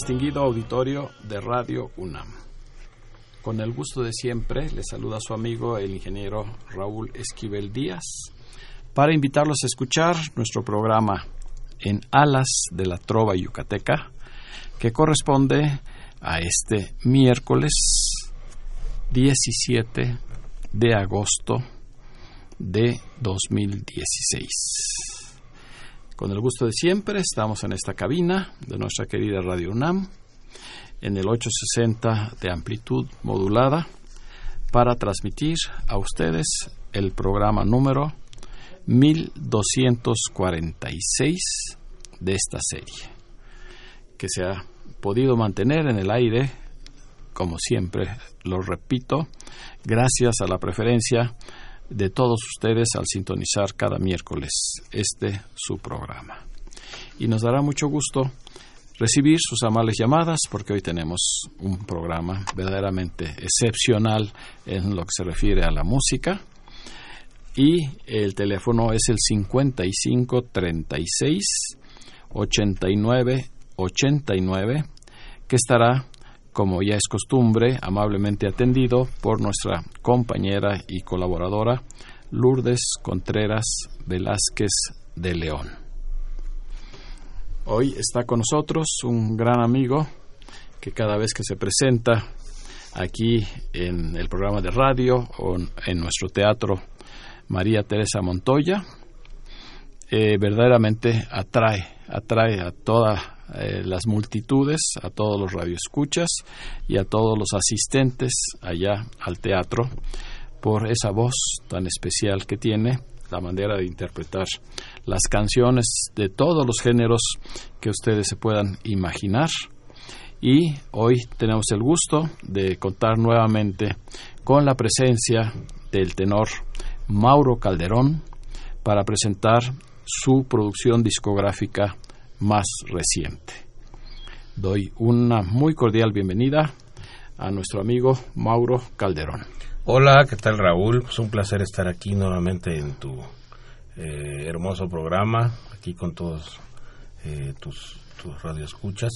Distinguido auditorio de Radio UNAM. Con el gusto de siempre, le saluda su amigo el ingeniero Raúl Esquivel Díaz para invitarlos a escuchar nuestro programa En Alas de la Trova Yucateca, que corresponde a este miércoles 17 de agosto de 2016. Con el gusto de siempre, estamos en esta cabina de nuestra querida Radio UNAM, en el 860 de amplitud modulada, para transmitir a ustedes el programa número 1246 de esta serie, que se ha podido mantener en el aire, como siempre lo repito, gracias a la preferencia de todos ustedes al sintonizar cada miércoles este su programa. Y nos dará mucho gusto recibir sus amables llamadas porque hoy tenemos un programa verdaderamente excepcional en lo que se refiere a la música y el teléfono es el 55 36 89 89 que estará como ya es costumbre, amablemente atendido por nuestra compañera y colaboradora Lourdes Contreras Velázquez de León. Hoy está con nosotros un gran amigo que cada vez que se presenta aquí en el programa de radio o en nuestro teatro María Teresa Montoya, eh, verdaderamente atrae, atrae a todas eh, las multitudes, a todos los radioescuchas y a todos los asistentes allá al teatro por esa voz tan especial que tiene, la manera de interpretar las canciones de todos los géneros que ustedes se puedan imaginar. Y hoy tenemos el gusto de contar nuevamente con la presencia del tenor Mauro Calderón para presentar su producción discográfica más reciente. Doy una muy cordial bienvenida a nuestro amigo Mauro Calderón. Hola, ¿qué tal Raúl? Es un placer estar aquí nuevamente en tu eh, hermoso programa, aquí con todos eh, tus, tus radioescuchas.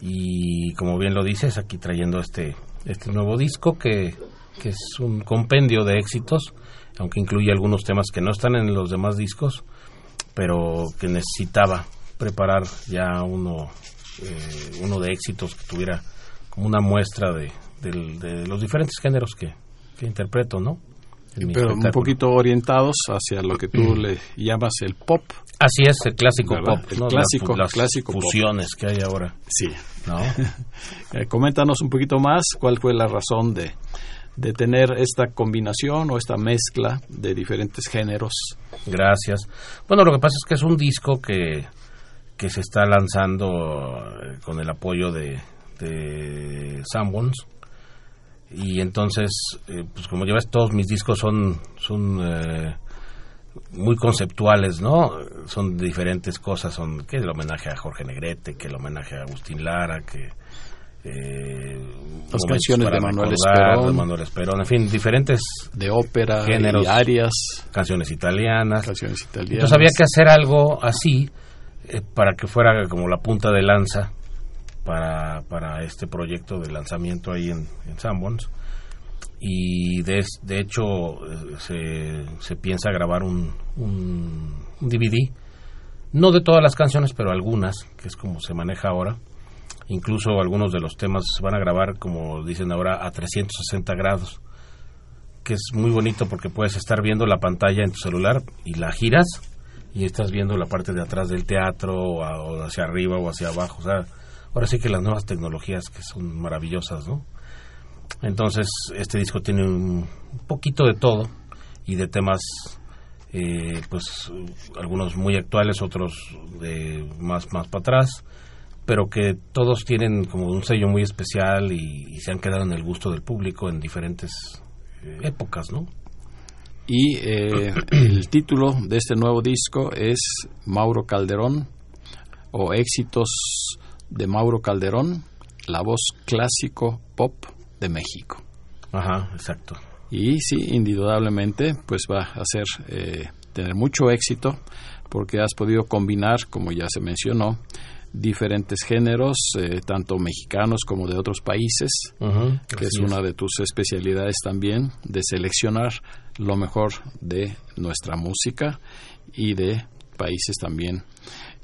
Y como bien lo dices, aquí trayendo este, este nuevo disco que, que es un compendio de éxitos, aunque incluye algunos temas que no están en los demás discos, pero que necesitaba preparar ya uno, eh, uno de éxitos que tuviera como una muestra de, de, de los diferentes géneros que, que interpreto, ¿no? Pero un poquito orientados hacia lo que tú le llamas el pop. Así es, el clásico ¿Verdad? pop, El ¿no? clásico, las, las clásico pop. fusiones que hay ahora, Sí. ¿no? Eh, coméntanos un poquito más cuál fue la razón de, de tener esta combinación o esta mezcla de diferentes géneros. Gracias. Bueno, lo que pasa es que es un disco que, que se está lanzando eh, con el apoyo de, de Sanborns. Y entonces, eh, pues como ya ves, todos mis discos son, son eh, muy conceptuales, ¿no? Son diferentes cosas, son que el homenaje a Jorge Negrete, que el homenaje a Agustín Lara, que eh, momentos canciones de Manuel recordar, Esperón. de Manuel Esperón, en fin, diferentes de ópera Géneros. y arias, canciones italianas. canciones italianas. Entonces había que hacer algo así eh, para que fuera como la punta de lanza para, para este proyecto de lanzamiento ahí en, en Sanborns. y de, de hecho eh, se, se piensa grabar un, un, un DVD, no de todas las canciones, pero algunas, que es como se maneja ahora. Incluso algunos de los temas se van a grabar, como dicen ahora, a 360 grados, que es muy bonito porque puedes estar viendo la pantalla en tu celular y la giras y estás viendo la parte de atrás del teatro o, hacia arriba o hacia abajo. O sea, ahora sí que las nuevas tecnologías que son maravillosas, ¿no? Entonces, este disco tiene un poquito de todo y de temas, eh, pues, algunos muy actuales, otros de más, más para atrás, pero que todos tienen como un sello muy especial y, y se han quedado en el gusto del público en diferentes eh, épocas, ¿no? Y eh, el título de este nuevo disco es Mauro Calderón o Éxitos de Mauro Calderón, la voz clásico pop de México. Ajá, exacto. Y sí, indudablemente, pues va a hacer eh, tener mucho éxito porque has podido combinar, como ya se mencionó, diferentes géneros, eh, tanto mexicanos como de otros países, que es una de tus especialidades también, de seleccionar lo mejor de nuestra música y de países también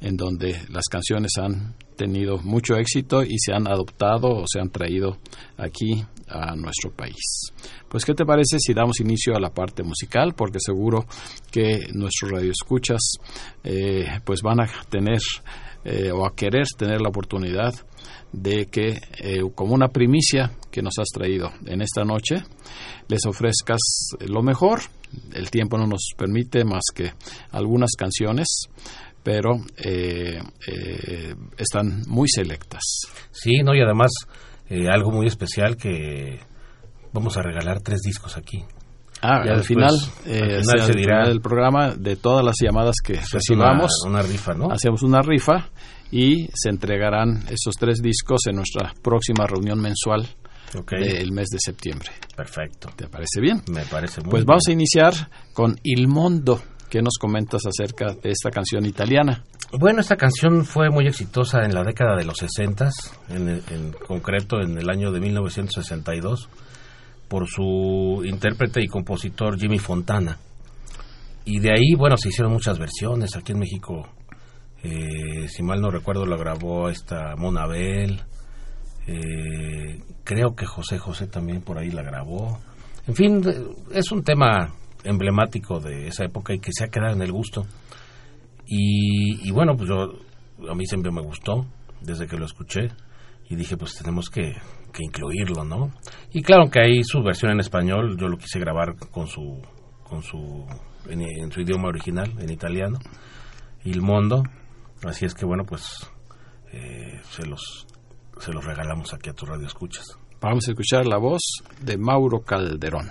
en donde las canciones han tenido mucho éxito y se han adoptado o se han traído aquí a nuestro país. Pues, ¿qué te parece si damos inicio a la parte musical? Porque seguro que nuestros radioescuchas eh, pues van a tener eh, o a querer tener la oportunidad de que, eh, como una primicia que nos has traído en esta noche, les ofrezcas lo mejor. El tiempo no nos permite más que algunas canciones, pero eh, eh, están muy selectas. Sí, no, y además eh, algo muy especial que vamos a regalar tres discos aquí. Ah, Ya al final, al eh, final sea se al dirá. final del programa, de todas las llamadas que Es una, recibamos, una rifa, ¿no? hacemos una rifa y se entregarán esos tres discos en nuestra próxima reunión mensual Ok, del mes de septiembre. perfecto. ¿Te parece bien? Me parece muy Pues bien. vamos a iniciar con Il Mondo. ¿Qué nos comentas acerca de esta canción italiana? Bueno, esta canción fue muy exitosa en la década de los 60, en, en concreto en el año de 1962, por su intérprete y compositor Jimmy Fontana. Y de ahí, bueno, se hicieron muchas versiones. Aquí en México, eh, si mal no recuerdo, la grabó esta Monabel. Eh, creo que José José también por ahí la grabó. En fin, eh, es un tema emblemático de esa época y que se ha quedado en el gusto. Y, y bueno, pues yo, a mí siempre me gustó desde que lo escuché y dije, pues tenemos que, que incluirlo, ¿no? Y claro que hay su versión en español, yo lo quise grabar con su, con su, en, su idioma original, en italiano, Il Mondo. Así es que bueno, pues eh, se los, se los regalamos aquí a tu radio escuchas. Vamos a escuchar la voz de Mauro Calderón.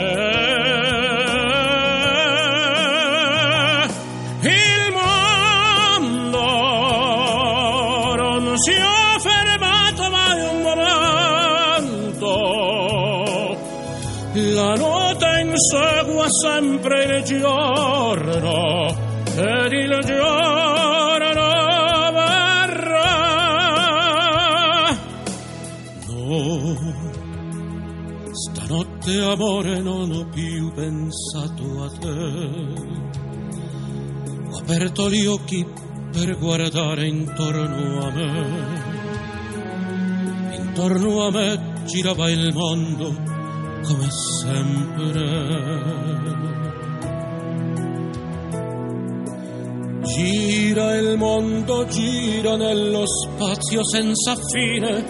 Insegua sempre il giorno ed il giorno verrà. No, stanotte amore non ho più pensato a te. Ho aperto gli occhi per guardare intorno a me. Intorno a me girava il mondo come sempre. Gira il mondo, gira nello spazio senza fine,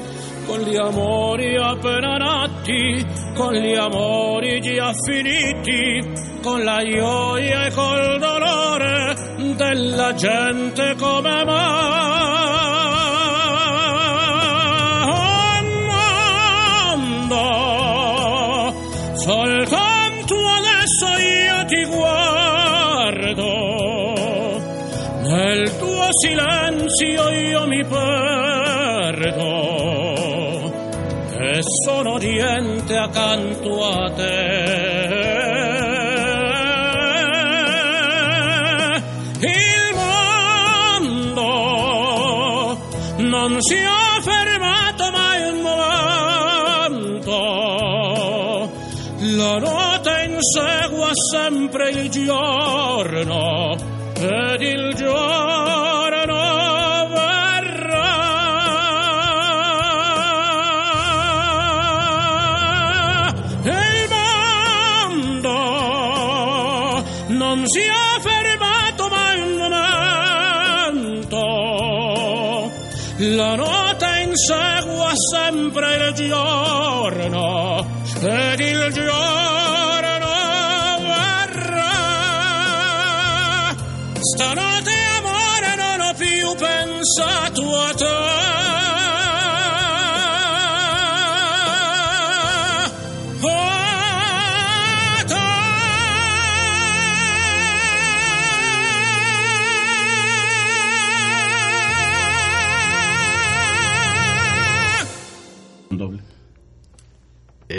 con gli amori appena nati, con gli amori già finiti, con la gioia e col dolore della gente come mondo. Silenzio io mi perdo e sono niente accanto a te. Il mondo non si è fermato mai un momento, la notte insegua sempre il giorno ed il giorno insegua sempre il giorno ed il giorno verrà. Stanotte amore non ho più pensato a te.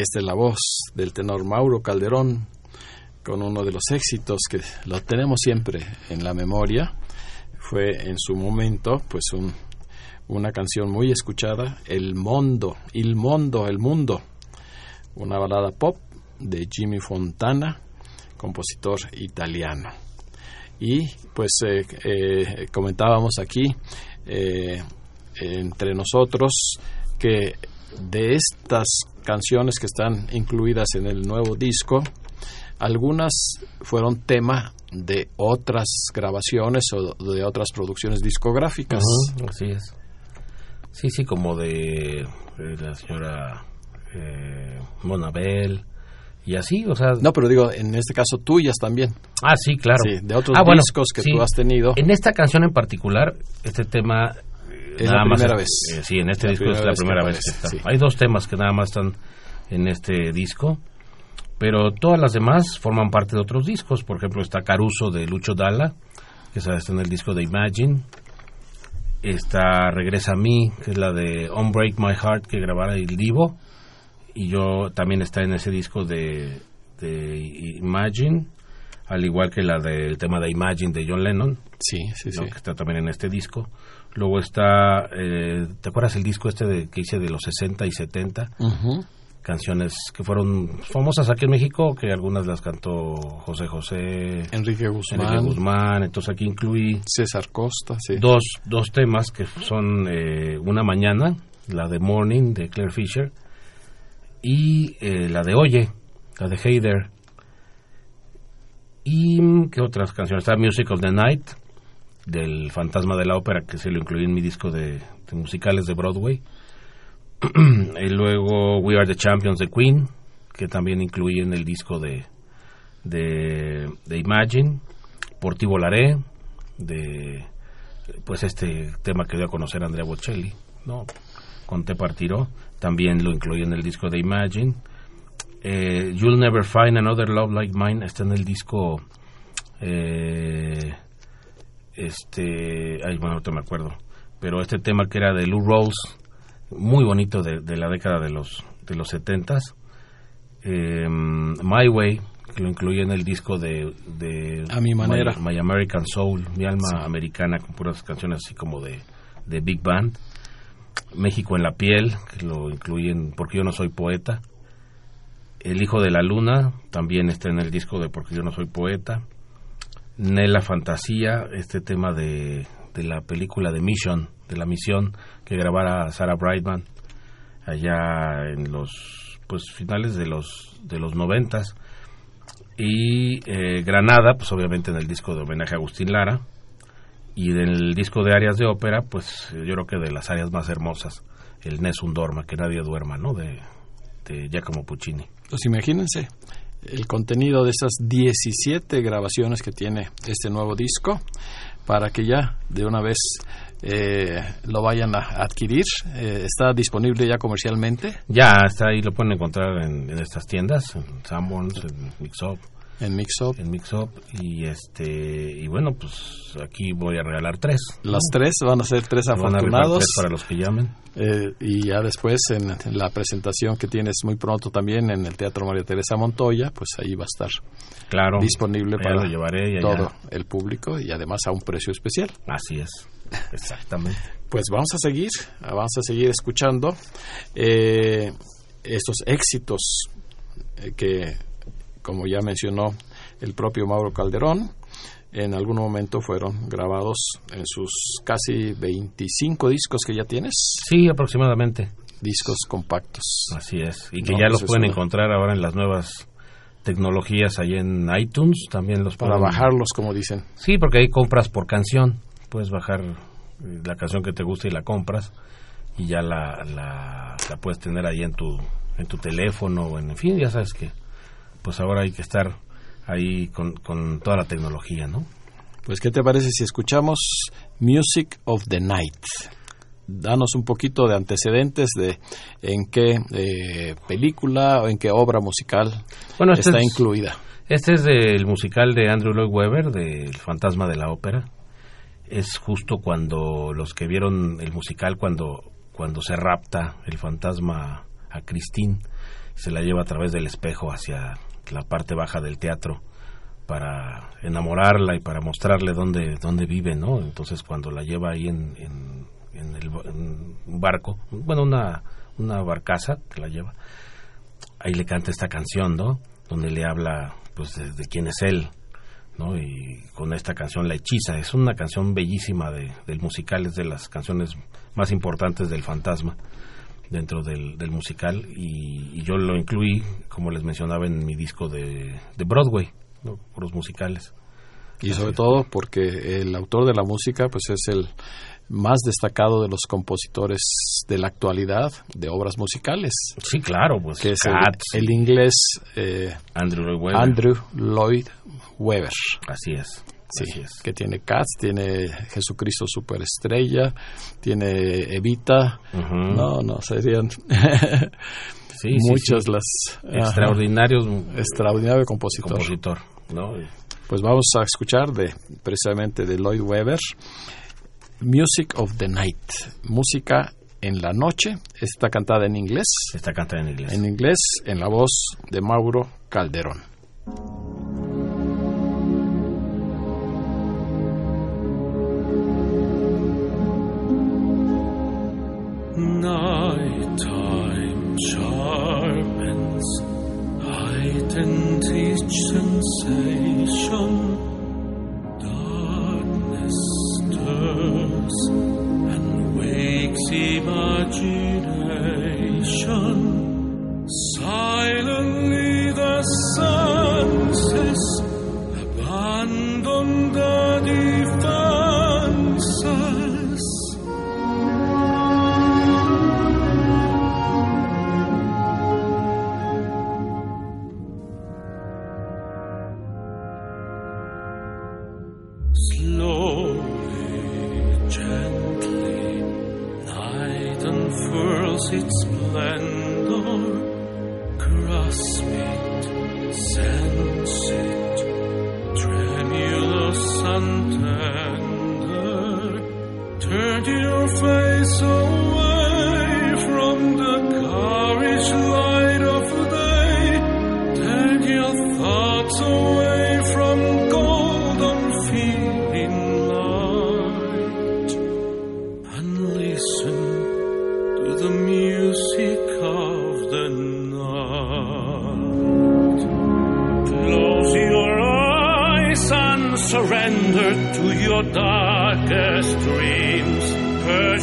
Esta es la voz del tenor Mauro Calderón con uno de los éxitos que lo tenemos siempre en la memoria. Fue en su momento, pues, un, una canción muy escuchada, El Mondo, Il Mondo, El Mundo, una balada pop de Jimmy Fontana, compositor italiano. Y pues eh, eh, comentábamos aquí eh, entre nosotros que de estas canciones que están incluidas en el nuevo disco, algunas fueron tema de otras grabaciones o de otras producciones discográficas. Así es. Sí, sí, como de, eh, la señora eh, Monabel y así, o sea... No, pero digo, en este caso tuyas también. Ah, sí, claro. Sí, de otros Ah, bueno, discos que sí. tú has tenido. En esta canción en particular, este tema... Es la primera vez. eh, sí, en este La disco es primera la vez que primera vez que está. sí. Hay dos temas que nada más están en este disco, pero todas las demás forman parte de otros discos. Por ejemplo, está Caruso de Lucho Dalla, que está en el disco de Imagine. Está Regresa a mí, que es la de Unbreak My Heart, que grabara el Divo. Y yo también está en ese disco de, de Imagine, al igual que la del tema de Imagine de John Lennon, Sí, sí, ¿no? sí. que está también en este disco. Luego está, eh, ¿te acuerdas el disco este de, que hice de los 60 y 70? Ujú. Canciones que fueron famosas aquí en México, que algunas las cantó José José, Enrique Guzmán, Enrique Guzmán. Entonces aquí incluí César Costa, sí. dos, dos temas que son eh, Una Mañana, la de Morning de Claire Fisher, y eh, la de Oye, la de Hey There. ¿Y qué otras canciones? Está Music of the Night, del Fantasma de la Ópera, que se lo incluí en mi disco de, musicales de Broadway. y luego We Are the Champions de Queen, que también incluí en el disco de, de, de Imagine. Por ti volaré, de pues este tema que dio a conocer Andrea Bocelli, ¿no? Con Te partiró, también lo incluí en el disco de Imagine. Eh, You'll Never Find Another Love Like Mine está en el disco eh, este ay bueno no me acuerdo pero este tema que era de Lou Rawls muy bonito de, de la década de los de los setentas eh, My Way que lo incluí en el disco de, de A mi manera. My, My American Soul, mi alma americana con puras canciones así como de, de Big Band. México en la piel, que lo incluyen porque yo no soy poeta. El hijo de la luna también está en el disco de porque yo no soy poeta. Nela Fantasía, este tema de, de la película de Mission, de la misión que grabara Sarah Brightman allá en los pues finales de los de los noventas. Y eh, Granada pues obviamente en el disco de homenaje a Agustín Lara. Y del disco de áreas de ópera pues yo creo que de las áreas más hermosas el Nessun Dorma que nadie duerma no de, de Giacomo Puccini Pues imagínense el contenido de esas 17 grabaciones que tiene este nuevo disco para que ya de una vez eh, lo vayan a adquirir. Eh, está disponible ya comercialmente ya está ahí lo pueden encontrar en, en estas tiendas en Sanborns en Mixup en Mixup. en Mixup y este y bueno pues aquí voy a regalar tres ¿no? Las tres van a ser tres afortunados. tres para los que llamen Eh, y ya después en la presentación que tienes muy pronto también en el Teatro María Teresa Montoya, pues ahí va a estar claro disponible para llevaré todo el público y además a un precio especial. así es exactamente Pues vamos a seguir, vamos a seguir escuchando eh, estos éxitos eh, que, como ya mencionó el propio Mauro Calderón, en algún momento fueron grabados en sus casi 25 discos que ya tienes, sí aproximadamente discos compactos. Así es. Y que No, ya pues los pueden una- encontrar ahora en las nuevas tecnologías ahí en iTunes. También los Para pueden- bajarlos, como dicen. Sí, porque ahí compras por canción. Puedes bajar eh, la canción que te gusta y la compras. Y ya la, la, la puedes tener ahí en tu, en tu teléfono. en fin, ya sabes que pues ahora hay que estar ahí con, con toda la tecnología, ¿no? Pues, ¿qué te parece si escuchamos Music of the Night? Danos un poquito de antecedentes de en qué eh, película o en qué obra musical Bueno, este está es- incluida. Este es del musical de Andrew Lloyd Webber, de El fantasma de la ópera. Es justo cuando los que vieron el musical, cuando, cuando se rapta el fantasma a Christine, se la lleva a través del espejo hacia la parte baja del teatro para enamorarla y para mostrarle dónde, dónde vive, ¿no? Entonces cuando la lleva ahí en, en, el, un barco, bueno, una, una barcaza que la lleva, ahí le canta esta canción, ¿no? Donde le habla, pues, de, de quién es él, ¿no? Y con esta canción la hechiza. Es una canción bellísima de, del musical, es de las canciones más importantes del fantasma dentro del, del musical y, y yo lo incluí, como les mencionaba, en mi disco de, de Broadway, ¿no? Puros musicales. Y sobre todo porque el autor de la música pues es el más destacado de los compositores de la actualidad de obras musicales, Sí, claro, pues que es el, inglés eh, Andrew Lloyd. Andrew Lloyd Webber. Así es. Sí, es. que tiene Cats, tiene Jesucristo Superestrella, tiene Evita. Ujú. No, no, serían Sí, muchas sí. las... ajá, Extraordinarios extraordinario compositor. compositor, ¿no? Pues vamos a escuchar de precisamente de Lloyd Webber Music of the Night, música en la noche. Está cantada en inglés, Está cantada en inglés. en inglés en la voz de Mauro Calderón. Sharpens, heightened each sensation. Darkness stirs and wakes imagination.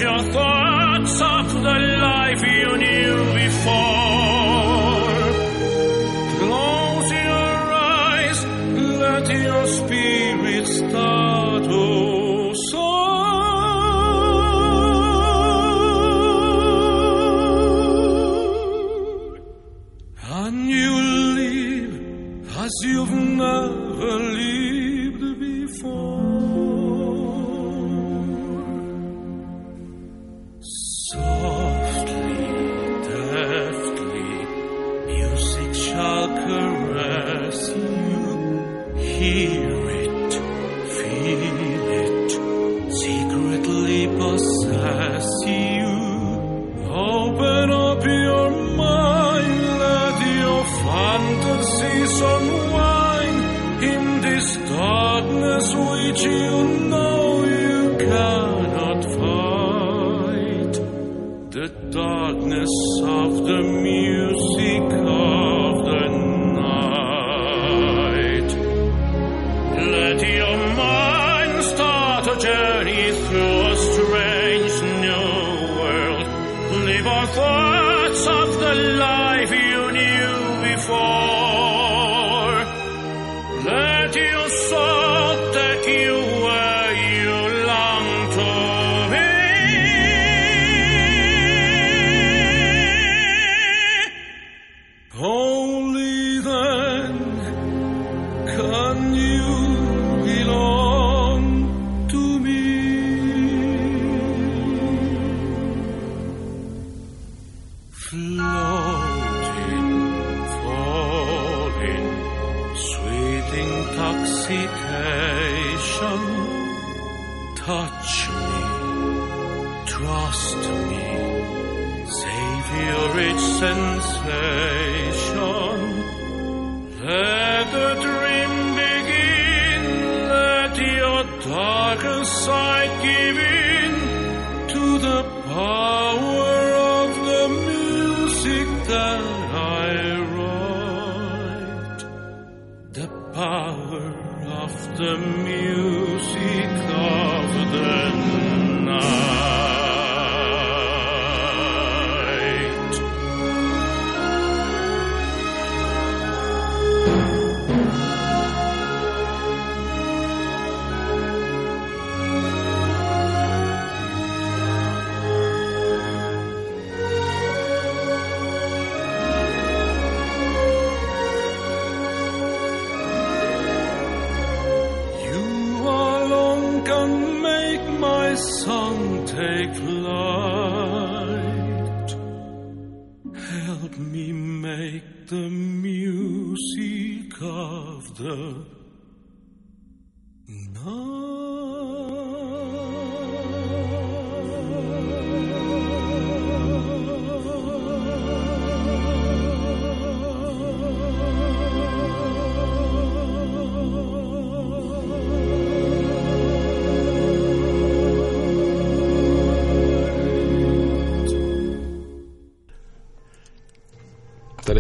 Your thoughts of the life you knew before. Intoxication. Touch me, trust me, save your rich sensation.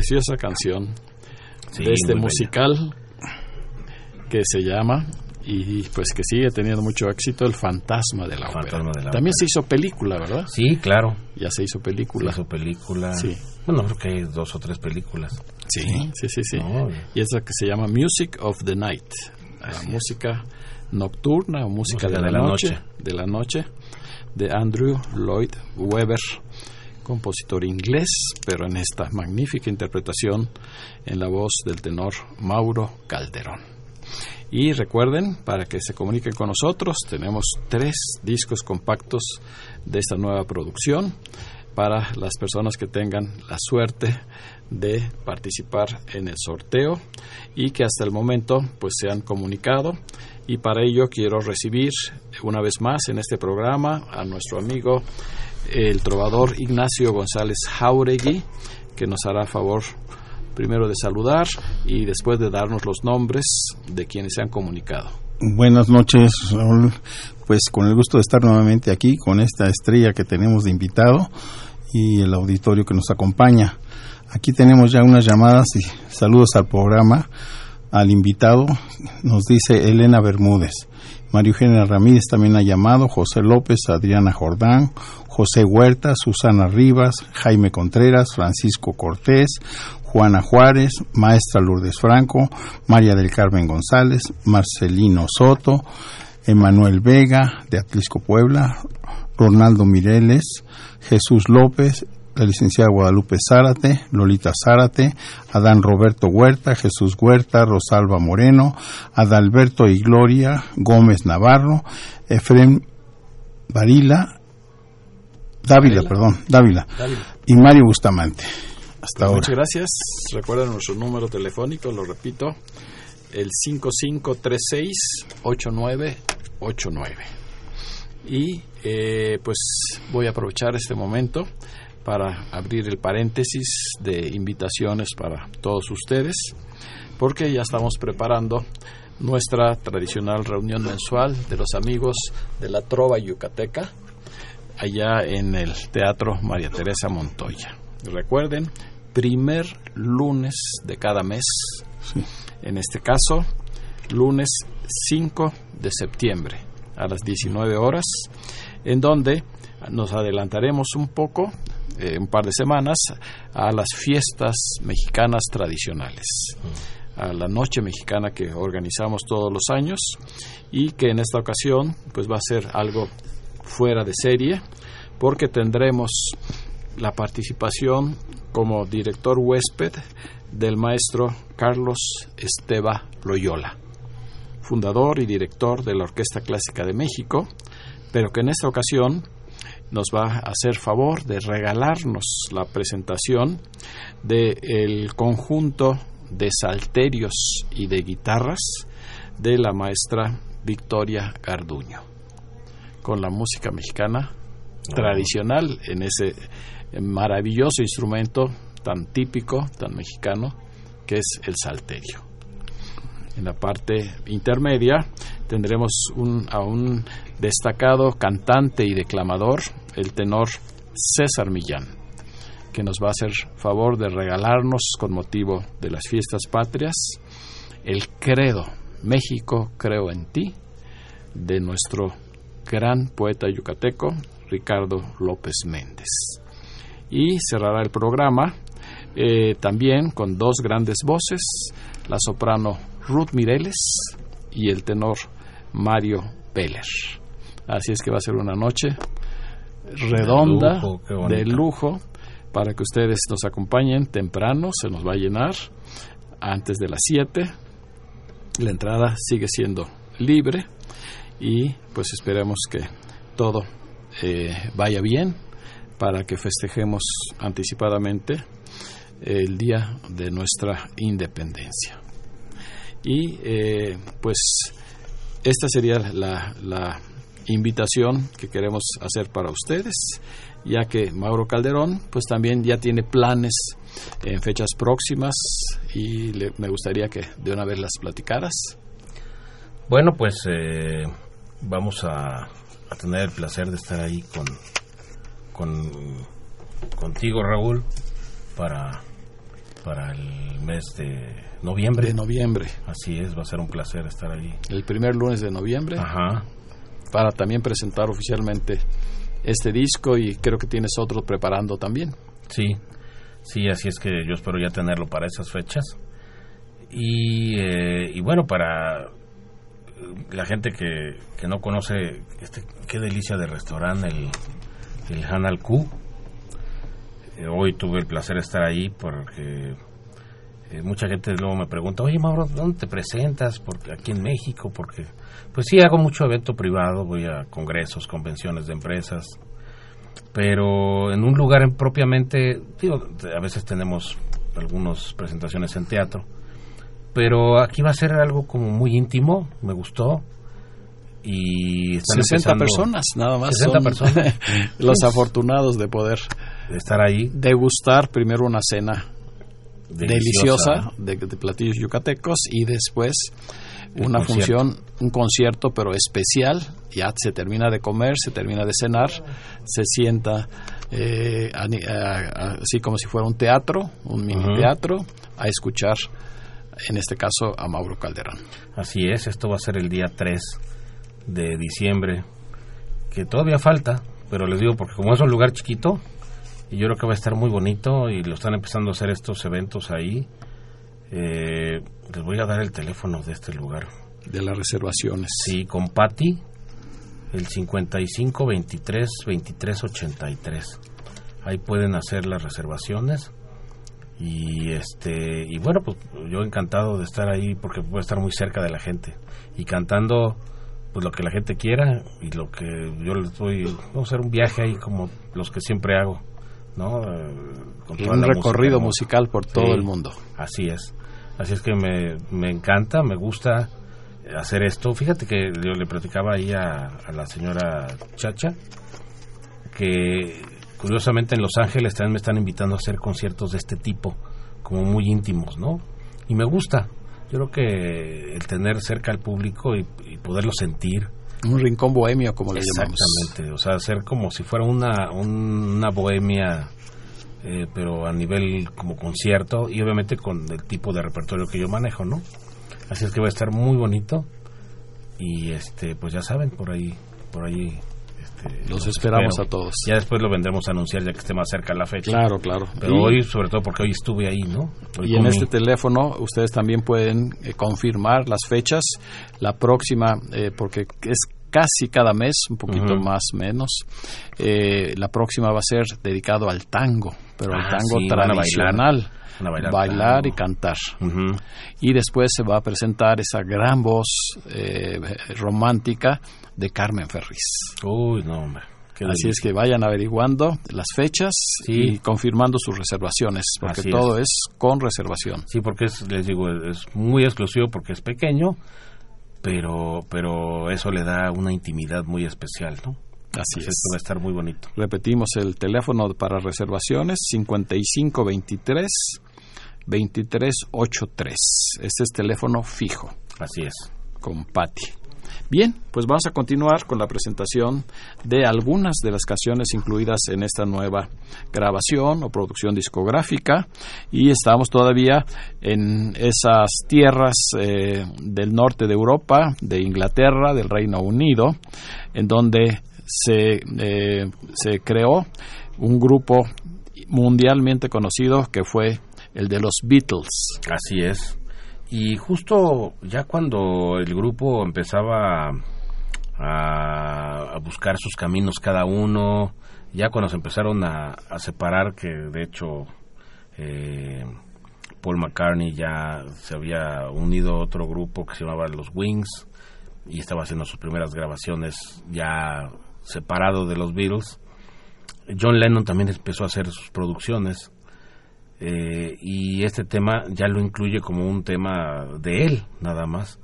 Preciosa canción Sí, de este muy bella. musical que se llama y pues que sigue teniendo mucho éxito El Fantasma de la Ópera. de la También Ópera. se hizo película, ¿verdad? Sí, claro. Ya se hizo Se película. hizo película. Sí. Bueno, creo que hay dos o tres películas. Sí, sí, sí, sí. No. Y es la que se llama Music of the Night, Así la música nocturna o música, Música de, la, noche, de la noche de Andrew Lloyd Webber, compositor inglés, pero en esta magnífica interpretación en la voz del tenor Mauro Calderón. Y recuerden, para que se comuniquen con nosotros, tenemos tres discos compactos de esta nueva producción para las personas que tengan la suerte de participar en el sorteo y que hasta el momento pues se han comunicado y para ello quiero recibir una vez más en este programa a nuestro amigo el trovador Ignacio González Jauregui que nos hará favor primero de saludar y después de darnos los nombres de quienes se han comunicado. Buenas noches, Raúl. Pues con el gusto de estar nuevamente aquí con esta estrella que tenemos de invitado y el auditorio que nos acompaña. Aquí tenemos ya unas llamadas y saludos al programa al invitado, nos dice Elena Bermúdez. María Eugenia Ramírez también ha llamado, José López, Adriana Jordán, José Huerta, Susana Rivas, Jaime Contreras, Francisco Cortés, Juana Juárez, Maestra Lourdes Franco, María del Carmen González, Marcelino Soto, Emanuel Vega, de Atlisco Puebla, Ronaldo Mireles, Jesús López, la licenciada Guadalupe Zárate, Lolita Zárate, Adán Roberto Huerta, Jesús Huerta, Rosalba Moreno, Adalberto y Gloria Gómez Navarro, Efrem Varila, Dávila, perdón, Dávila, y Mario Bustamante. Hasta Pues ahora. Muchas gracias. Recuerden nuestro número telefónico, lo repito, el 5536-8989. Y eh, pues voy a aprovechar este momento para abrir el paréntesis de invitaciones para todos ustedes, porque ya estamos preparando nuestra tradicional reunión mensual de los amigos de la Trova Yucateca, allá en el Teatro María Teresa Montoya. Recuerden, primer lunes de cada mes, en este caso, lunes 5 de septiembre a las 19 horas, en donde nos adelantaremos un poco, eh, un par de semanas, a las fiestas mexicanas tradicionales, a la noche mexicana que organizamos todos los años y que en esta ocasión pues va a ser algo fuera de serie porque tendremos la participación como director huésped del maestro Carlos Esteba Loyola, fundador y director de la Orquesta Clásica de México, pero que en esta ocasión nos va a hacer favor de regalarnos la presentación del conjunto de salterios y de guitarras de la maestra Victoria Garduño, con la música mexicana tradicional en ese maravilloso instrumento tan típico, tan mexicano, que es el salterio. En la parte intermedia tendremos un, a un destacado cantante y declamador, el tenor César Millán, que nos va a hacer favor de regalarnos con motivo de las fiestas patrias el credo México creo en ti de nuestro gran poeta yucateco Ricardo López Méndez. Y cerrará el programa eh, también con dos grandes voces, la soprano Ruth Mireles y el tenor Mario Peller. Así es que va a ser una noche redonda, De lujo, de para que ustedes nos acompañen temprano, se nos va a llenar antes de las 7. La entrada sigue siendo libre y pues esperemos que todo eh, vaya bien para que festejemos anticipadamente el día de nuestra independencia. Y eh, pues esta sería la, la invitación que queremos hacer para ustedes, ya que Mauro Calderón pues también ya tiene planes en fechas próximas y le- me gustaría que de una vez las platicaras. Bueno, pues eh, vamos a, a tener el placer de estar ahí con, con contigo, Raúl, para, para el mes de noviembre. De noviembre, Así es, va a ser un placer estar ahí. el primer lunes de noviembre, Ajá. Para también presentar oficialmente este disco y creo que tienes otro preparando también. Sí, sí, así es que yo espero ya tenerlo para esas fechas. Y, eh, bueno, para la gente que, que no conoce, este, qué delicia de restaurante, el, el Hanal Q. Eh, hoy tuve el placer de estar ahí porque eh, mucha gente luego me pregunta, oye Mauro, ¿dónde te presentas? Porque aquí en México, porque pues sí hago mucho evento privado, voy a congresos, convenciones de empresas, pero en un lugar en- propiamente, digo, a veces tenemos algunas presentaciones en teatro, pero aquí va a ser algo como muy íntimo, me gustó. Y están 60 empezando personas, nada más. 60 son personas. los afortunados de poder de estar ahí. degustar primero una cena deliciosa, Deliciosa. de, de platillos yucatecos y después una función, un concierto pero especial. Ya se termina de comer, se termina de cenar, se sienta eh, así como si fuera un teatro, un mini teatro, a escuchar en este caso a Mauro Calderón. Así es, esto va a ser el día 3 de diciembre, que todavía falta, pero les digo, porque como es un lugar chiquito, y yo creo que va a estar muy bonito y lo están empezando a hacer estos eventos ahí, eh, les voy a dar el teléfono de este lugar. De las reservaciones. Sí, con Patti, el 55 23 23 83. Ahí pueden hacer las reservaciones. Y este y bueno, pues yo encantado de estar ahí porque puedo estar muy cerca de la gente y cantando pues lo que la gente quiera y lo que yo les doy, vamos a hacer un viaje ahí como los que siempre hago, ¿no? Eh, un recorrido musical por todo el mundo. Así es. Así es que me, me encanta, me gusta hacer esto. Fíjate que yo le platicaba ahí a, la señora Chacha que curiosamente en Los Ángeles también me están invitando a hacer conciertos de este tipo, como muy íntimos, ¿no? Y me gusta. Yo creo que el tener cerca al público y, poderlo sentir. Un rincón bohemio, como le llamamos. Exactamente, o sea, hacer como si fuera una, una bohemia, eh, pero a nivel como concierto y obviamente con el tipo de repertorio que yo manejo, ¿no? Así es que va a estar muy bonito y este pues ya saben por ahí por ahí este, los esperamos a todos. Ya después lo vendremos a anunciar ya que esté más cerca la fecha. Claro, claro. Pero hoy, sobre todo porque hoy estuve ahí, ¿no? y en este teléfono ustedes también pueden eh, confirmar las fechas. La próxima, eh, porque es casi cada mes, un poquito más menos. Eh, la próxima va a ser dedicado al tango, pero al ah, tango tradicional bailar, y cantar. Y después se va a presentar esa gran voz eh, romántica de Carmen Ferris. Uy, no, Así es que vayan averiguando las fechas y confirmando sus reservaciones, porque todo es. con reservación. Sí, porque es, les digo, es muy exclusivo porque es pequeño, pero, pero eso le da una intimidad muy especial, ¿no? Así es. va a estar muy bonito. Repetimos el teléfono para reservaciones 5523 2383. Este es teléfono fijo. Así es. Con Patti. Bien, pues vamos a continuar con la presentación de algunas de las canciones incluidas en esta nueva grabación o producción discográfica y estamos todavía en esas tierras eh, del norte de Europa, de Inglaterra, del Reino Unido, en donde se, eh, se creó un grupo mundialmente conocido que fue el de los Beatles. Así es. Y justo ya cuando el grupo empezaba a, buscar sus caminos cada uno, ya cuando se empezaron a, separar, que de hecho eh, Paul McCartney ya se había unido a otro grupo que se llamaba Los Wings y estaba haciendo sus primeras grabaciones ya separado de los Beatles. John Lennon también empezó a hacer sus producciones eh, y este tema ya lo incluye como un tema de él nada más.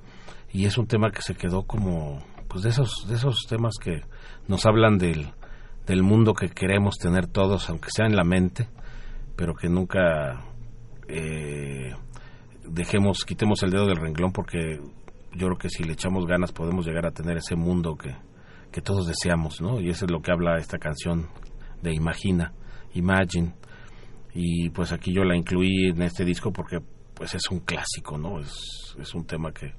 Y es un tema que se quedó como pues de esos de esos temas que nos hablan del del mundo que queremos tener todos aunque sea en la mente pero que nunca eh, dejemos quitemos el dedo del renglón porque yo creo que si le echamos ganas podemos llegar a tener ese mundo que, que todos deseamos no y eso es lo que habla esta canción de Imagina Imagine y pues aquí yo la incluí en este disco porque pues es un clásico, ¿no? Es, es un tema que,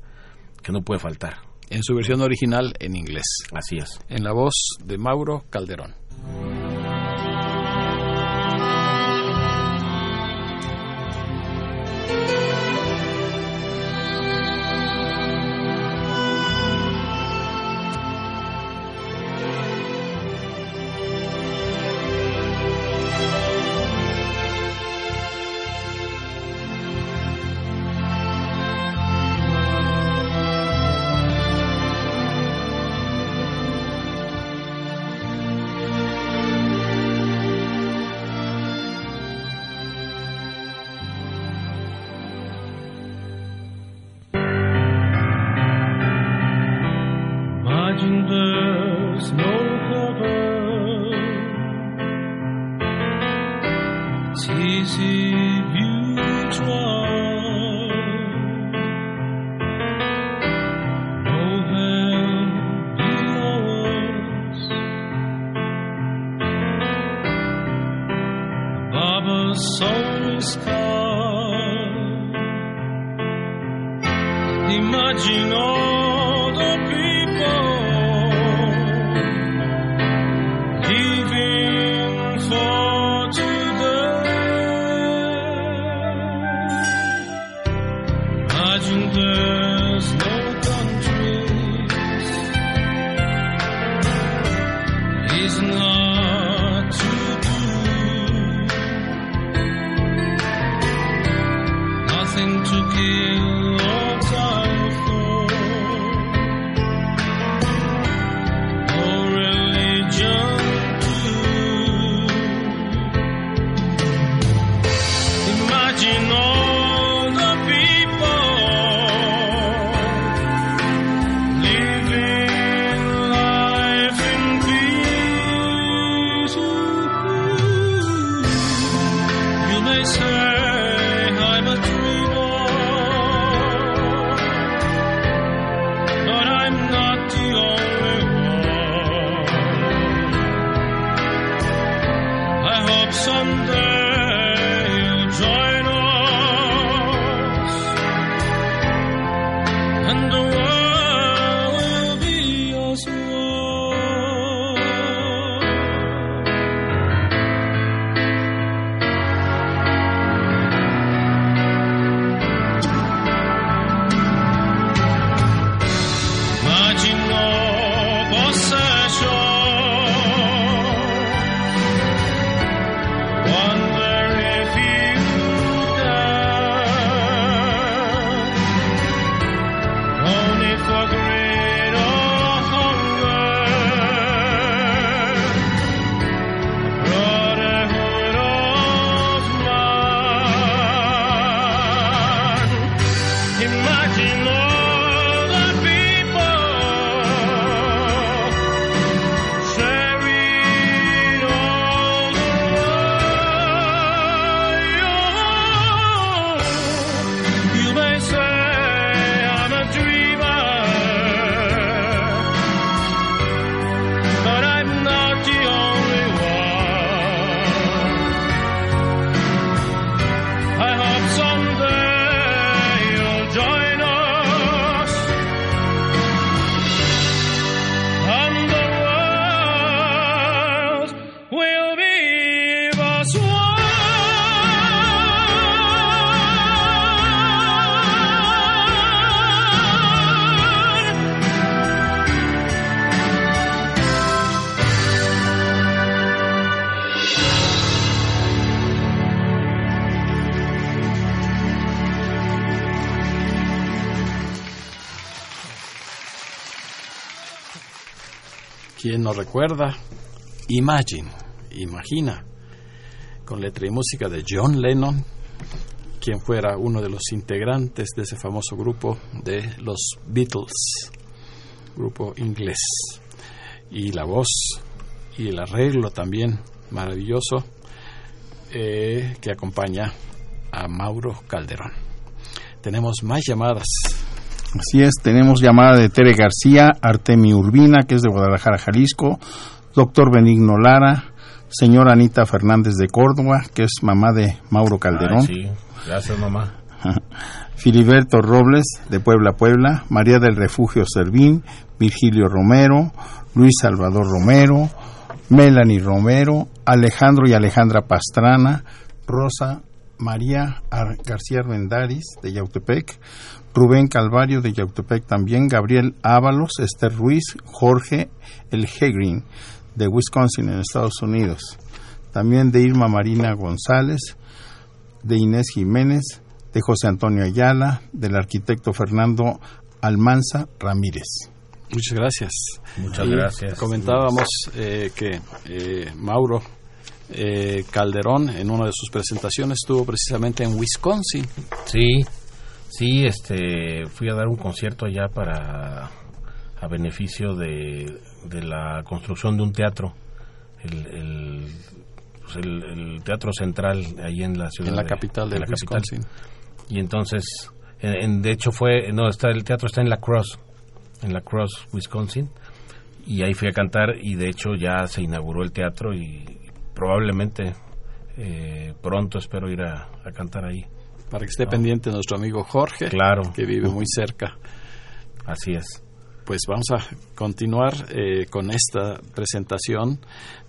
que no puede faltar. En su versión original en inglés. Así es. En la voz de Mauro Calderón. Nos recuerda? Imagine, imagina, con letra y música de John Lennon, quien fuera uno de los integrantes de ese famoso grupo de los Beatles, grupo inglés. Y la voz y el arreglo también maravilloso eh, que acompaña a Mauro Calderón. Tenemos más llamadas. Así es, tenemos llamada de Tere García, Artemi Urbina, que es de Guadalajara, Jalisco, doctor Benigno Lara, señora Anita Fernández de Córdoba, que es mamá de Mauro Calderón. sí, gracias mamá. Filiberto Robles, de Puebla, Puebla, María del Refugio Servín, Virgilio Romero, Luis Salvador Romero, Melanie Romero, Alejandro y Alejandra Pastrana, Rosa María García Armendáriz de Yautepec, Rubén Calvario de Yautepec también, Gabriel Ábalos, Esther Ruiz, Jorge El Hegrin de Wisconsin en Estados Unidos, también de Irma Marina González, de Inés Jiménez, de José Antonio Ayala, del arquitecto Fernando Almanza Ramírez. Muchas gracias. Muchas gracias. Comentábamos eh, que eh, Mauro eh, Calderón en una de sus presentaciones estuvo precisamente en Wisconsin. Sí, sí, este, fui a dar un concierto allá para a beneficio de, de la construcción de un teatro, el, el, pues el, el teatro central ahí en la ciudad en la de- capital de la capital. Wisconsin. Y entonces, en, en- de hecho fue, no, está el teatro está en La Crosse, en La Crosse, Wisconsin, y ahí fui a cantar y de hecho ya se inauguró el teatro y probablemente eh, pronto espero ir a, a cantar ahí. Para que esté pendiente nuestro amigo Jorge, Claro, que vive muy cerca. así es. Pues vamos a continuar eh, con esta presentación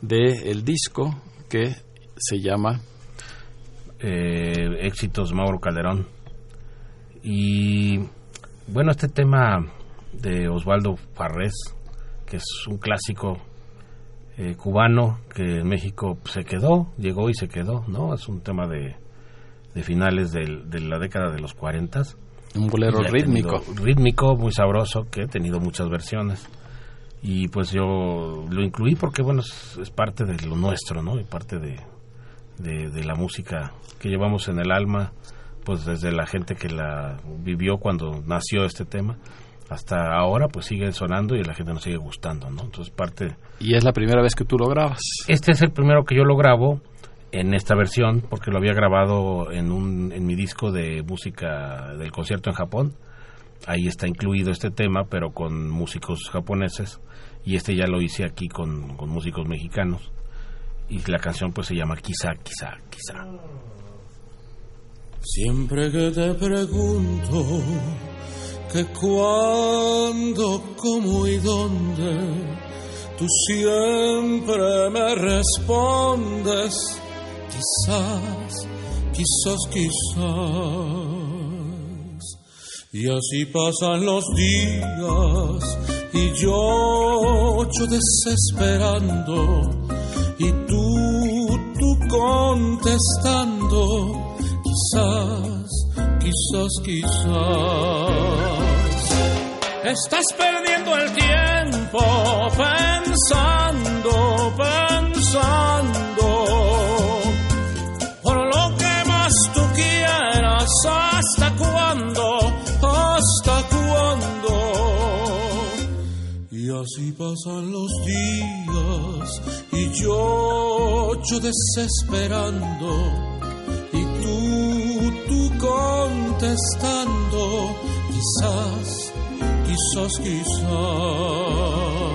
del el disco que se llama eh, éxitos Mauro Calderón. Y bueno, este tema de Osvaldo Farrés, que es un clásico eh, cubano que en México se quedó, llegó y se quedó, ¿no? Es un tema de, de finales de la década de los 40. Un bolero rítmico. Rítmico, muy sabroso, que he tenido muchas versiones. Y pues yo lo incluí porque, bueno, es, parte de lo nuestro, ¿no? Y parte de, de, la música que llevamos en el alma, pues desde la gente que la vivió cuando nació este tema hasta ahora pues sigue sonando y la gente nos sigue gustando, ¿no? Entonces parte... ¿Y es la primera vez que tú lo grabas? Este es el primero que yo lo grabo en esta versión porque lo había grabado en, un, en mi disco de música del concierto en Japón. Ahí está incluido este tema, pero con músicos japoneses. Y este ya lo hice aquí con, con músicos mexicanos. Y la canción pues se llama Quizá, quizá, quizá. Siempre que te pregunto que cuándo, cómo y dónde, tú siempre me respondes quizás, quizás, quizás. Y así pasan los días y yo, yo desesperando y tú, tú contestando, quizás, quizás, quizás. Estás perdiendo el tiempo pensando, pensando así pasan los días y yo, yo desesperando y tú, tú contestando, quizás, quizás, quizás.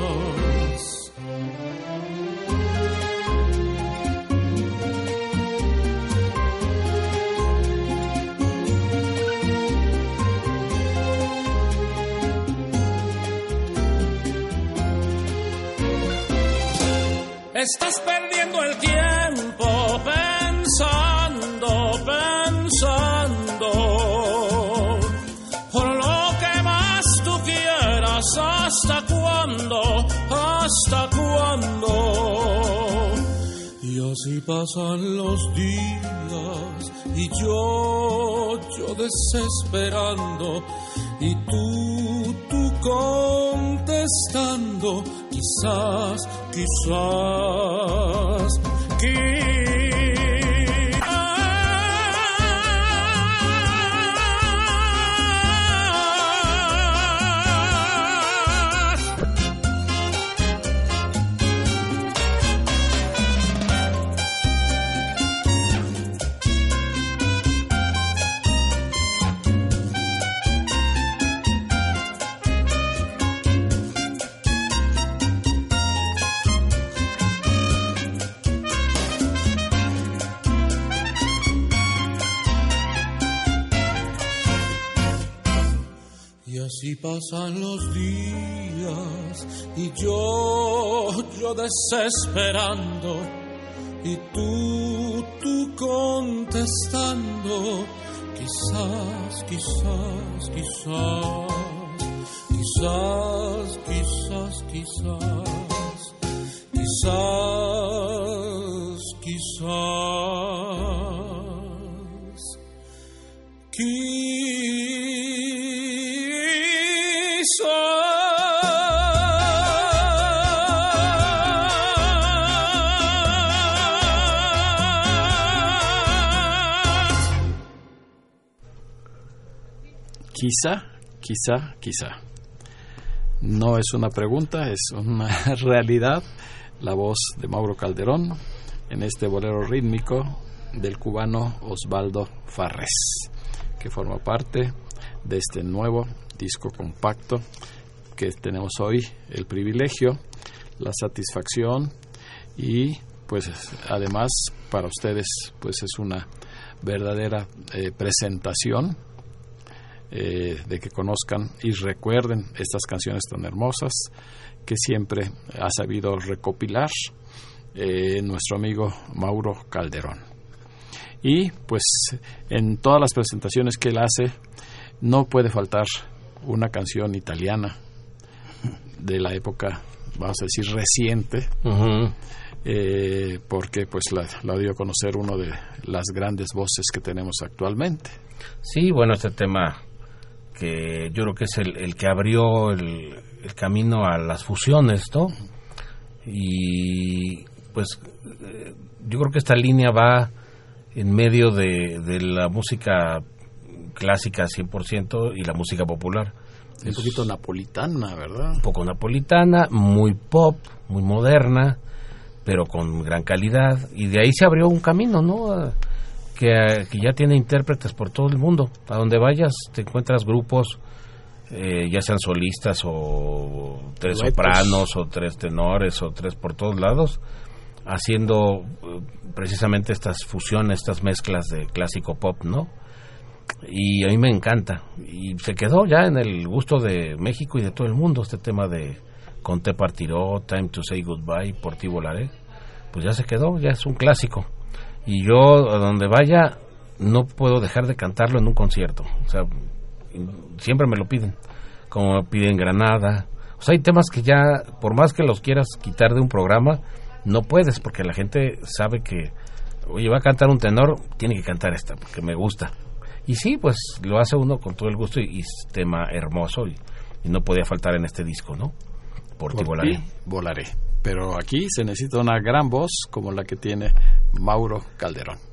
Estás perdiendo el tiempo pensando, pensando. Por lo que más tú quieras, hasta cuándo, hasta cuándo. Y así pasan los días y yo, yo desesperando y tú, tú estando, quizás, quizás, quizás. Pasan los días y yo, yo desesperando y tú, tú contestando, quizás, quizás, quizás, quizás, quizás, quizás, quizás, quizás. quizás Quizá, quizá, quizá. No es una pregunta, es una realidad. La voz de Mauro Calderón en este bolero rítmico del cubano Osvaldo Farres, que forma parte de este nuevo disco compacto que tenemos hoy, el privilegio, la satisfacción y pues además para ustedes pues es una verdadera eh, presentación eh, de que conozcan y recuerden estas canciones tan hermosas que siempre ha sabido recopilar eh, nuestro amigo Mauro Calderón. Y pues en todas las presentaciones que él hace no puede faltar una canción italiana de la época vamos a decir, reciente, eh, porque pues la, la, dio a conocer uno de las grandes voces que tenemos actualmente. Sí, bueno, este tema que yo creo que es el, el que abrió el, el, camino a las fusiones, ¿no? Y pues eh, yo creo que esta línea va en medio de, de la música clásica 100% y la música popular. Un poquito napolitana, ¿verdad? Un poco napolitana, muy pop, muy moderna, pero con gran calidad. Y de ahí se abrió un camino, ¿no? Que, que ya tiene intérpretes por todo el mundo. A donde vayas te encuentras grupos, eh, ya sean solistas o tres Duetos. sopranos o tres tenores o tres por todos lados, haciendo eh, precisamente estas fusiones, estas mezclas de clásico pop, ¿no? y a mí me encanta y se quedó ya en el gusto de México y de todo el mundo este tema de Conté partiró, Time to Say Goodbye, Por ti volaré, pues ya se quedó, ya es un clásico y yo a donde vaya no puedo dejar de cantarlo en un concierto, o sea, siempre me lo piden, como me piden Granada, o sea, hay temas que ya, por más que los quieras quitar de un programa, no puedes porque la gente sabe que, oye, va a cantar un tenor, tiene que cantar esta porque me gusta y sí, pues lo hace uno con todo el gusto y, y es tema hermoso y, y, no podía faltar en este disco, ¿no? Por, ti volaré. Ti volaré. Pero aquí se necesita una gran voz como la que tiene Mauro Calderón.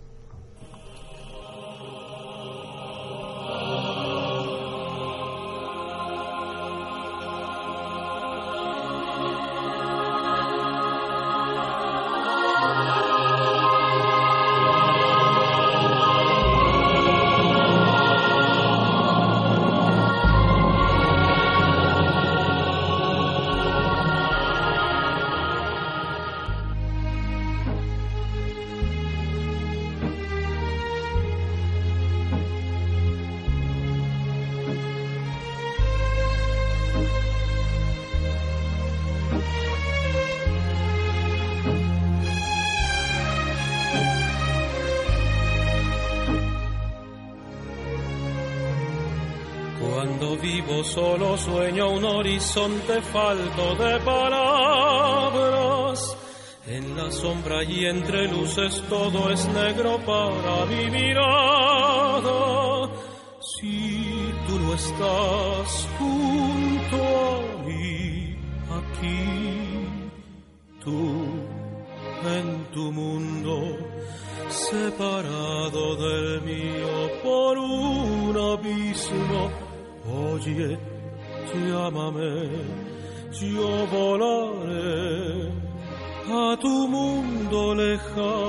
Horizonte falto de palabras. En la sombra y entre luces todo es negro para mi mirada. Si tú no estás junto a mí, aquí, tú en tu mundo, separado del mío por un abismo Oye, mundo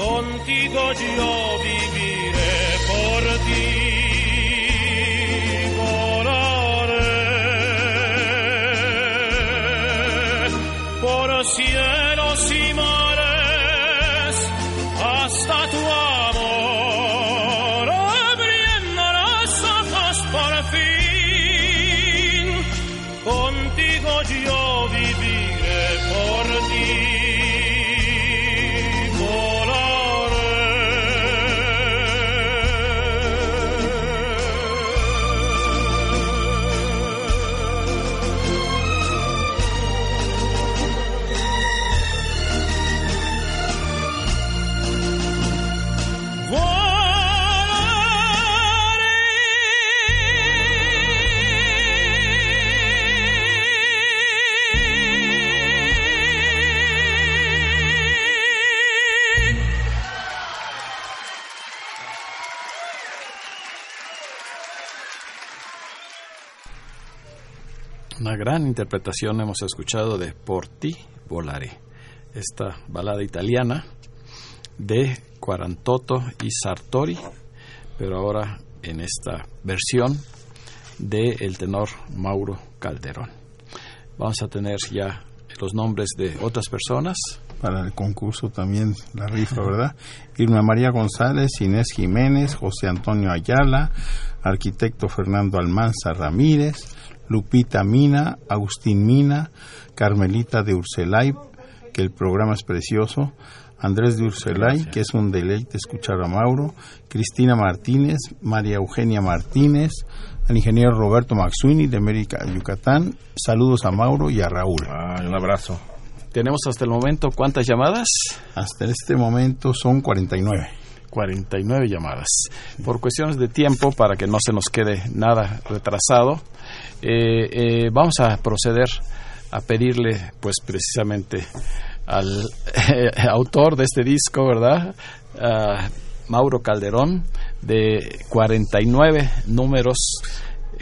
Contigo yo viviré por ti. Volaré por cielos interpretación hemos escuchado de Por ti volaré, esta balada italiana de Quarantotto y Sartori, pero ahora en esta versión de el tenor Mauro Calderón. Vamos a tener ya los nombres de otras personas. Para el concurso también la rifa, ¿verdad? Irma María González, Inés Jiménez, José Antonio Ayala, arquitecto Fernando Almanza Ramírez, Lupita Mina, Agustín Mina, Carmelita de Urselay, que el programa es precioso, Andrés de Urselay, que es un deleite escuchar a Mauro, Cristina Martínez, María Eugenia Martínez, al ingeniero Roberto Maxuini de América Yucatán, saludos a Mauro y a Raúl. Ah, un abrazo. Tenemos hasta el momento cuántas llamadas? Hasta este momento son 49. 49 llamadas. Por cuestiones de tiempo, para que no se nos quede nada retrasado, eh, eh, vamos a proceder a pedirle, pues precisamente al autor de este disco, ¿verdad? A Mauro Calderón, de 49 números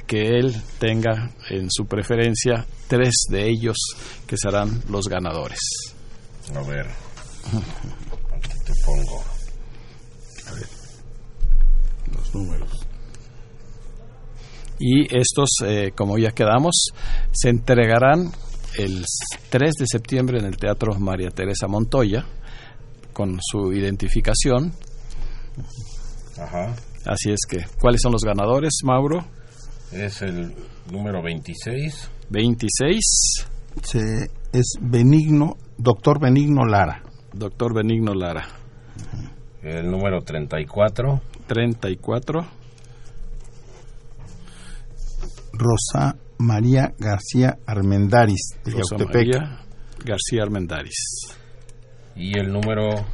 que él tenga en su preferencia, tres de ellos que serán los ganadores. A ver. Aquí te pongo. Los números. Y estos, eh, como ya quedamos, se entregarán el 3 de septiembre en el Teatro María Teresa Montoya con su identificación. Ajá. Así es que, ¿cuáles son los ganadores, Mauro? Es el número 26. 26, Se- es Benigno, doctor Benigno Lara. doctor Benigno Lara. El número 34. 34, Rosa María García Armendaris, de Rosa Yautepec. María García Armendaris. Y el número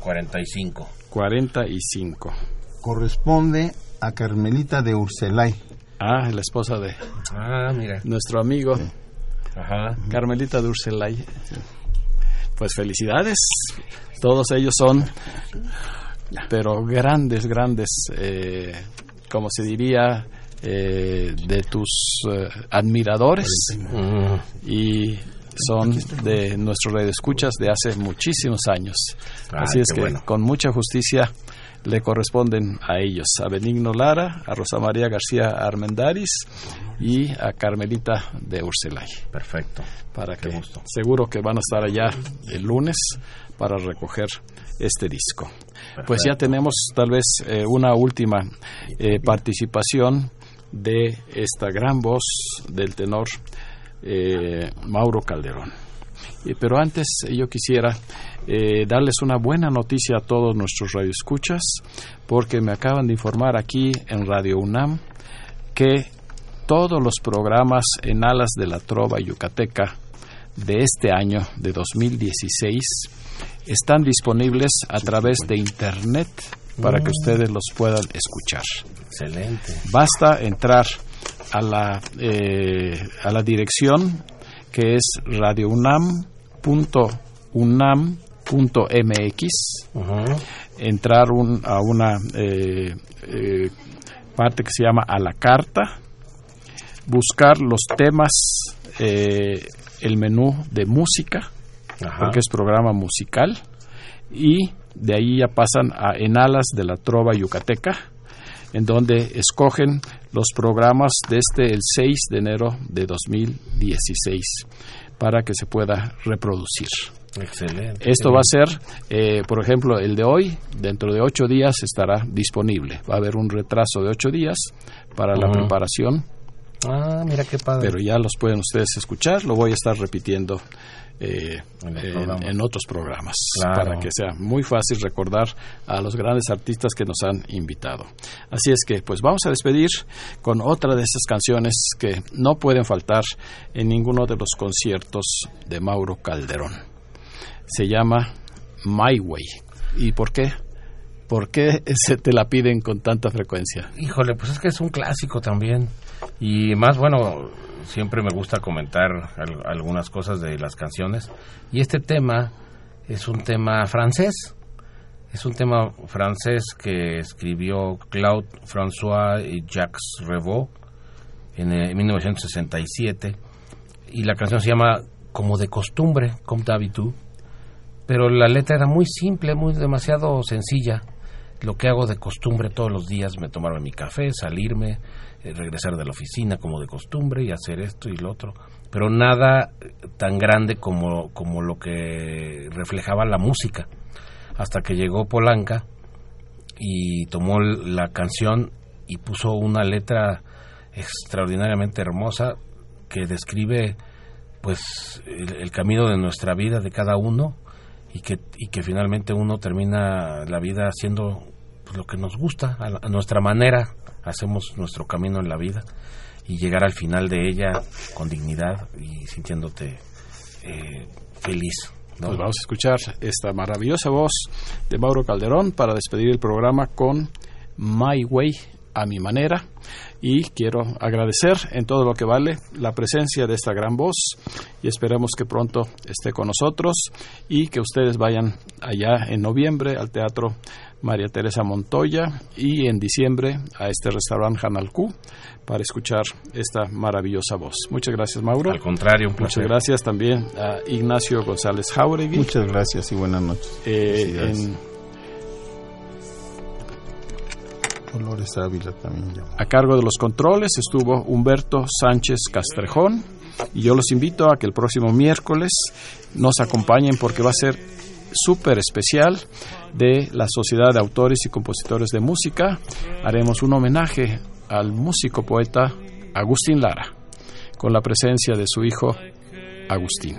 45. 45. Corresponde a Carmelita de Urselay. Ah, la esposa de Ah, mira. nuestro amigo Ajá. Carmelita de Urselay. Pues felicidades. Todos ellos son, pero grandes, grandes, eh, como se diría, eh, de tus eh, admiradores y son de nuestro radio escuchas de hace muchísimos años. Ay, Así es que bueno. con mucha justicia le corresponden a ellos, a Benigno Lara, a Rosa María García Armendaris y a Carmelita de Urselay. perfecto. Para Qué que gusto. seguro que van a estar allá el lunes para recoger este disco. Pues ya tenemos tal vez eh, una última eh, participación de esta gran voz del tenor eh, Mauro Calderón. Pero antes eh, yo quisiera eh, darles una buena noticia a todos nuestros radioescuchas, porque me acaban de informar aquí en Radio UNAM que todos los programas en Alas de la Trova Yucateca de este año, de 2016, están disponibles a través de Internet para que ustedes los puedan escuchar. Excelente. Basta entrar a la, eh, a la dirección que es radiounam.unam.mx, Ujú. entrar un- a una eh, eh, parte que se llama a la carta, buscar los temas, eh, el menú de música, porque es programa musical, y de ahí ya pasan a En Alas de la Trova Yucateca, en donde escogen los programas desde el 6 de enero de 2016 para que se pueda reproducir. Excelente. Esto va a ser, eh, por ejemplo, el de hoy, dentro de ocho días estará disponible. Va a haber un retraso de ocho días para la preparación. Ah, mira qué padre. Pero ya los pueden ustedes escuchar. Lo voy a estar repitiendo eh, en, otros programas para que sea muy fácil recordar a los grandes artistas que nos han invitado. Así es que pues vamos a despedir con otra de esas canciones que no pueden faltar en ninguno de los conciertos de Mauro Calderón. Se llama My Way. ¿Y por qué? ¿Por qué se te la piden con tanta frecuencia? Híjole, pues es que es un clásico también. Y más, bueno, siempre me gusta comentar algunas cosas de las canciones. Y este tema es un tema francés. Es un tema francés que escribió Claude François y Jacques Revaux en, 1967. Y la canción se llama Como de costumbre, Comme d'habitude. Pero la letra era muy simple, muy demasiado sencilla. Lo que hago de costumbre todos los días, me tomar mi café, salirme, eh, regresar de la oficina como de costumbre y hacer esto y lo otro, pero nada tan grande como, como lo que reflejaba la música, hasta que llegó Polanca y tomó la canción y puso una letra extraordinariamente hermosa que describe pues el, camino de nuestra vida de cada uno y que, y que finalmente uno termina la vida haciendo pues, lo que nos gusta a nuestra manera hacemos nuestro camino en la vida y llegar al final de ella con dignidad y sintiéndote eh, feliz. Pues vamos a escuchar esta maravillosa voz de Mauro Calderón para despedir el programa con My Way a mi manera y quiero agradecer en todo lo que vale la presencia de esta gran voz y esperemos que pronto esté con nosotros y que ustedes vayan allá en noviembre al Teatro María Teresa Montoya y en diciembre a este restaurante Janalcú para escuchar esta maravillosa voz. Muchas gracias, Mauro. Al contrario, un placer. Muchas gracias también a Ignacio González Jauregui. Muchas gracias y buenas noches. Eh, también. A cargo de los controles estuvo Humberto Sánchez Castrejón y yo los invito a que el próximo miércoles nos acompañen porque va a ser súper especial de la Sociedad de Autores y Compositores de Música. Haremos un homenaje al músico poeta Agustín Lara, con la presencia de su hijo Agustín.